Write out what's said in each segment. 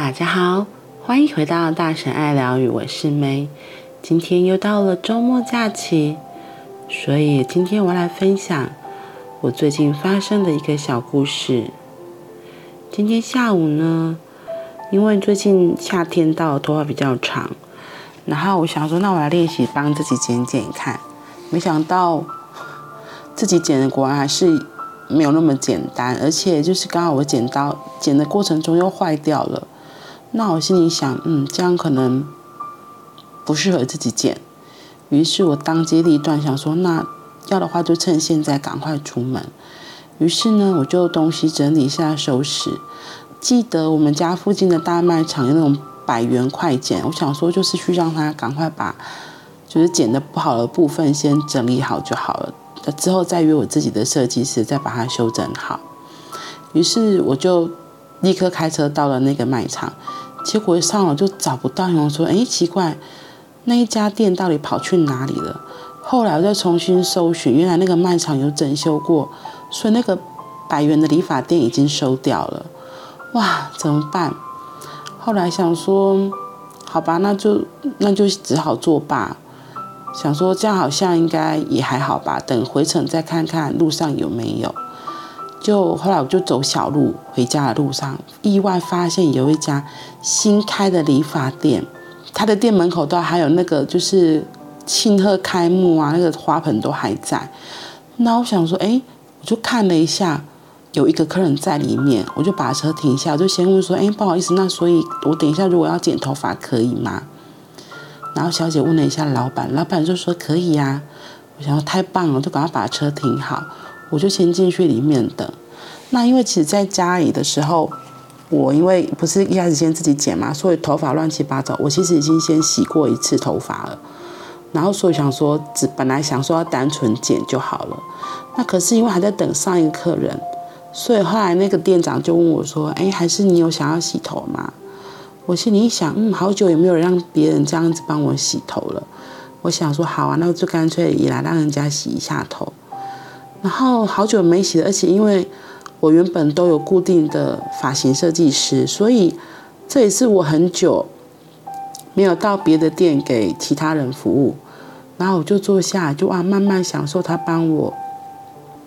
大家好，欢迎回到大神爱疗愈，我是梅。今天又到了周末假期，所以今天我来分享我最近发生的一个小故事。今天下午呢，因为最近夏天到，头发比较长，然后我想说，那我来练习帮自己剪剪看。没想到自己剪的果然还是没有那么简单，而且就是刚好我剪刀剪的过程中又坏掉了。那我心里想，嗯，这样可能不适合自己剪。于是我当机立断想说，那要的话就趁现在赶快出门。于是呢，我就东西整理一下收拾。记得我们家附近的大卖场有那种百元快剪，我想说就是去让他赶快把就是剪得不好的部分先整理好就好了，之后再约我自己的设计师再把它修整好。于是我就立刻开车到了那个卖场。结果一上了就找不到，然后说：“哎，奇怪，那一家店到底跑去哪里了？”后来我再重新搜寻，原来那个卖场有整修过，所以那个百元的理发店已经收掉了。哇，怎么办？后来想说，好吧，那就那就只好作罢。想说这样好像应该也还好吧，等回程再看看路上有没有。就后来我就走小路回家的路上，意外发现有一家新开的理发店，他的店门口都还有那个就是庆贺开幕啊，那个花盆都还在。那我想说，哎，我就看了一下，有一个客人在里面，我就把车停下，我就先问说，哎，不好意思，那所以我等一下如果要剪头发可以吗？然后小姐问了一下老板，老板就说可以呀。我想说太棒了，就赶快把车停好。我就先进去里面等。那因为其实在家里的时候，我因为不是一开始先自己剪嘛，所以头发乱七八糟。我其实已经先洗过一次头发了，然后所以想说，只本来想说要单纯剪就好了。那可是因为还在等上一个客人，所以后来那个店长就问我说：“哎，还是你有想要洗头吗？”我心里一想，嗯，好久也没有让别人这样子帮我洗头了。我想说，好啊，那我就干脆也来让人家洗一下头。然后好久没洗了，而且因为我原本都有固定的发型设计师，所以这也是我很久没有到别的店给其他人服务。然后我就坐下，就啊慢慢享受他帮我，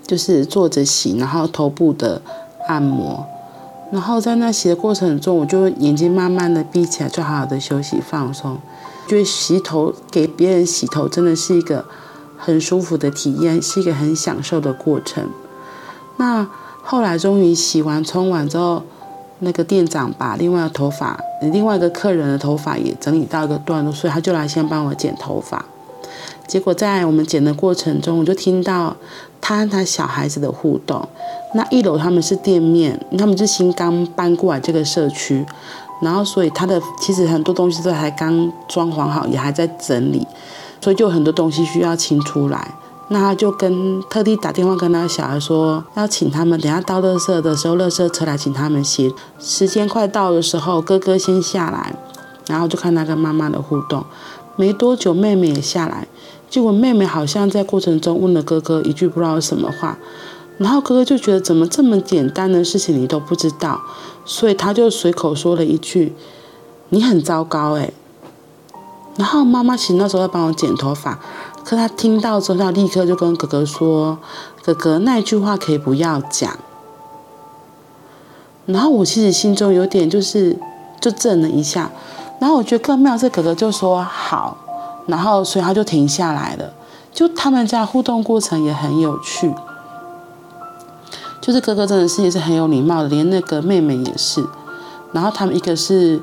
就是坐着洗，然后头部的按摩。然后在那洗的过程中，我就眼睛慢慢的闭起来，就好好的休息放松。觉得洗头给别人洗头真的是一个。很舒服的体验，是一个很享受的过程。那后来终于洗完冲完之后，那个店长把另外的头发，另外一个客人的头发也整理到一个段落，所以他就来先帮我剪头发。结果在我们剪的过程中，我就听到他和他小孩子的互动。那一楼他们是店面，他们是新刚搬过来这个社区，然后所以他的其实很多东西都还刚装潢好，也还在整理。所以就很多东西需要清出来，那他就跟特地打电话跟他小孩说，要请他们等下到垃圾的时候，垃圾车来请他们洗。时间快到的时候，哥哥先下来，然后就看他跟妈妈的互动。没多久，妹妹也下来，结果妹妹好像在过程中问了哥哥一句不知道什么话，然后哥哥就觉得怎么这么简单的事情你都不知道，所以他就随口说了一句：“你很糟糕。”哎。然后妈妈其实那时候在帮我剪头发，可她听到之后，她立刻就跟哥哥说：“哥哥，那句话可以不要讲。”然后我其实心中有点就是就震了一下，然后我觉得更妙是哥哥就说好，然后所以他就停下来了。就他们家互动过程也很有趣，就是哥哥真的是也是很有礼貌的，连那个妹妹也是。然后他们一个是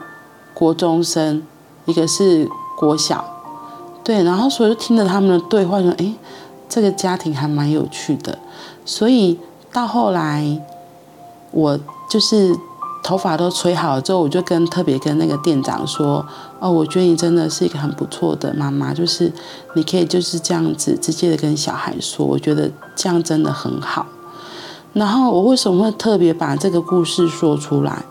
国中生，一个是。国小，对，然后所以就听着他们的对话，说：“哎，这个家庭还蛮有趣的。”所以到后来，我就是头发都吹好了之后，我就跟特别跟那个店长说：“哦，我觉得你真的是一个很不错的妈妈，就是你可以就是这样子直接的跟小孩说，我觉得这样真的很好。”然后我为什么会特别把这个故事说出来，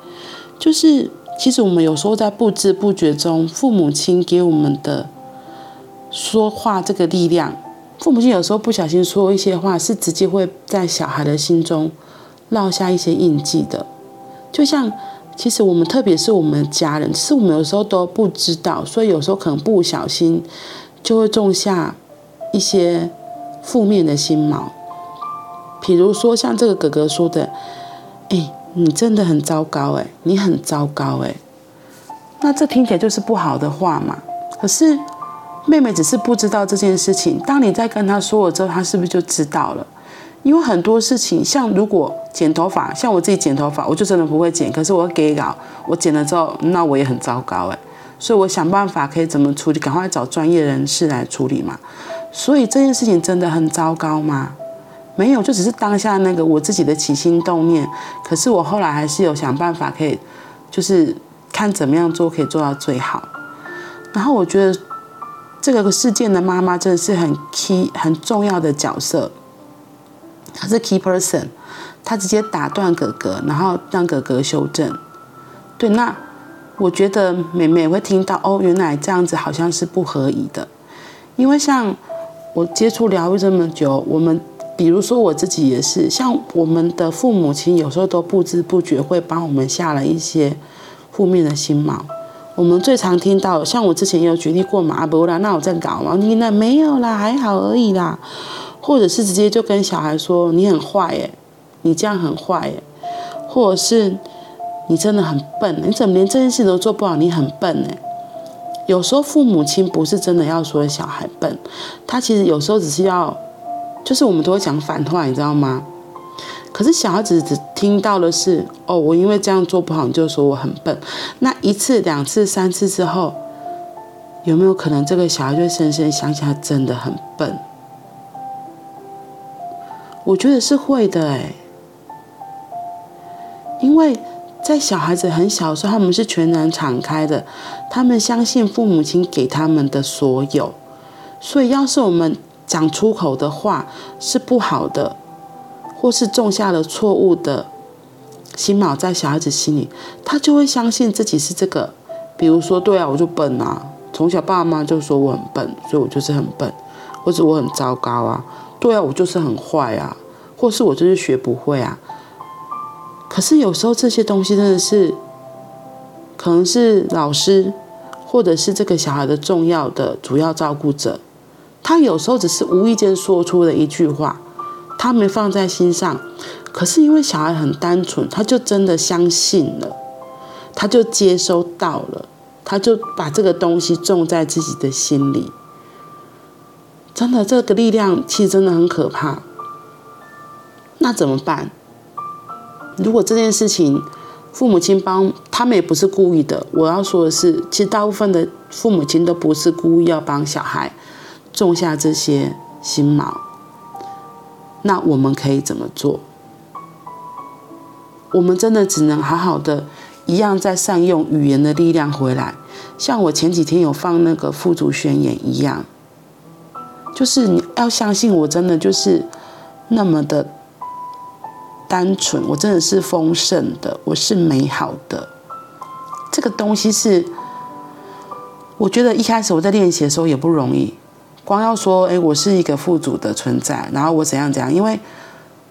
就是。其实我们有时候在不知不觉中，父母亲给我们的说话这个力量，父母亲有时候不小心说一些话，是直接会在小孩的心中烙下一些印记的。就像其实我们特别是我们家人，是我们有时候都不知道，所以有时候可能不小心就会种下一些负面的心锚。比如说像这个哥哥说的，哎，你真的很糟糕，哎，你很糟糕，哎，那这听起来就是不好的话嘛。可是妹妹只是不知道这件事情，当你在跟她说了之后，她是不是就知道了？因为很多事情，像如果剪头发，像我自己剪头发，我就真的不会剪。可是我给稿，我剪了之后，那我也很糟糕哎。所以我想办法可以怎么处理，赶快找专业人士来处理嘛。所以这件事情真的很糟糕吗？没有，就只是当下那个我自己的起心动念。可是我后来还是有想办法可以，就是看怎么样做可以做到最好。然后我觉得这个事件的妈妈真的是很 key 很重要的角色。他是 key person，他直接打断哥哥，然后让哥哥修正。对，那我觉得妹妹会听到哦，原来这样子好像是不合宜的。因为像我接触疗愈这么久，我们比如说我自己也是，像我们的父母亲有时候都不知不觉会帮我们下了一些负面的心锚。我们最常听到，像我之前有举例过嘛，阿伯啦，那我在搞嘛，你那没有啦，还好而已啦。或者是直接就跟小孩说，你很坏耶，你这样很坏耶，或者是你真的很笨，你怎么连这件事都做不好？你很笨呢。有时候父母亲不是真的要说小孩笨，他其实有时候只是要，就是我们都会讲反话，你知道吗？可是小孩子只听到的是，哦，我因为这样做不好，你就说我很笨。那一次、两次、三次之后，有没有可能这个小孩就深深想起他真的很笨？我觉得是会的哎，因为在小孩子很小的时候，他们是全然敞开的，他们相信父母亲给他们的所有，所以要是我们讲出口的话是不好的，或是种下了错误的心锚在小孩子心里，他就会相信自己是这个。比如说，对啊，我就笨啊，从小爸妈就说我很笨，所以我就是很笨，或者我很糟糕啊。对啊，我就是很坏啊，或是我就是学不会啊。可是有时候这些东西真的是，可能是老师，或者是这个小孩的重要的主要照顾者，他有时候只是无意间说出的一句话，他没放在心上。可是因为小孩很单纯，他就真的相信了，他就接收到了，他就把这个东西种在自己的心里。真的，这个力量其实真的很可怕。那怎么办？如果这件事情父母亲帮他们也不是故意的，我要说的是，其实大部分的父母亲都不是故意要帮小孩种下这些心锚。那我们可以怎么做？我们真的只能好好的，一样在善用语言的力量回来，像我前几天有放那个富足宣言一样。就是你要相信，我真的就是那么的单纯，我真的是丰盛的，我是美好的。这个东西是，我觉得一开始我在练习的时候也不容易，光要说，哎，我是一个富足的存在，然后我怎样怎样，因为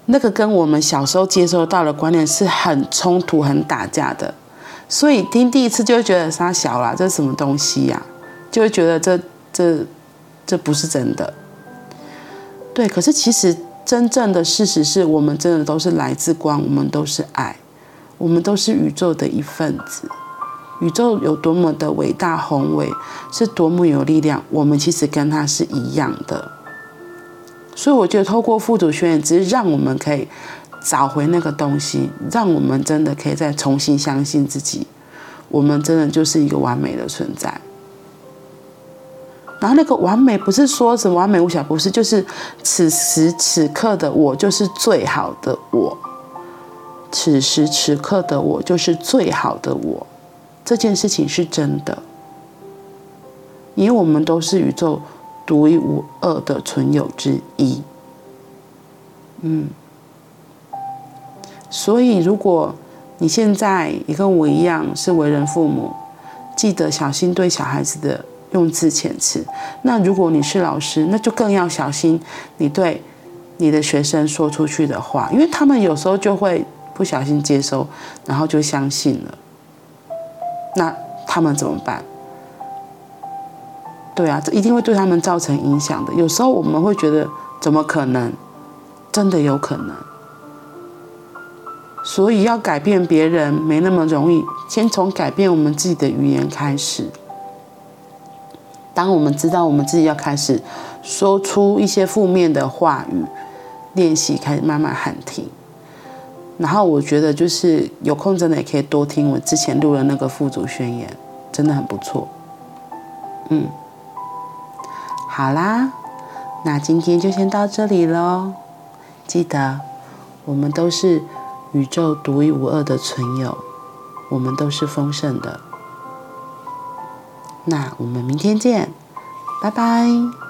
那个跟我们小时候接收到的观念是很冲突、很打架的，所以听第一次就会觉得杀小啦，这是什么东西呀？就会觉得这这。这不是真的，对。可是其实真正的事实是我们真的都是来自光，我们都是爱，我们都是宇宙的一份子。宇宙有多么的伟大宏伟，是多么有力量，我们其实跟它是一样的。所以我觉得透过富足宣言，只是让我们可以找回那个东西，让我们真的可以再重新相信自己，我们真的就是一个完美的存在。然后那个完美不是说什么完美无瑕，不是，就是此时此刻的我就是最好的我，此时此刻的我就是最好的我，这件事情是真的，因为我们都是宇宙独一无二的存有之一，嗯，所以如果你现在也跟我一样是为人父母，记得小心对小孩子的。用字遣词，那如果你是老师，那就更要小心你对你的学生说出去的话，因为他们有时候就会不小心接收，然后就相信了。那他们怎么办？对啊，这一定会对他们造成影响的。有时候我们会觉得，怎么可能？真的有可能。所以要改变别人没那么容易，先从改变我们自己的语言开始。当我们知道我们自己要开始说出一些负面的话语，练习开始慢慢喊停。然后我觉得就是有空真的也可以多听我之前录的那个富足宣言，真的很不错。嗯。好啦，那今天就先到这里喽。记得，我们都是宇宙独一无二的存有，我们都是丰盛的。那我们明天见，拜拜。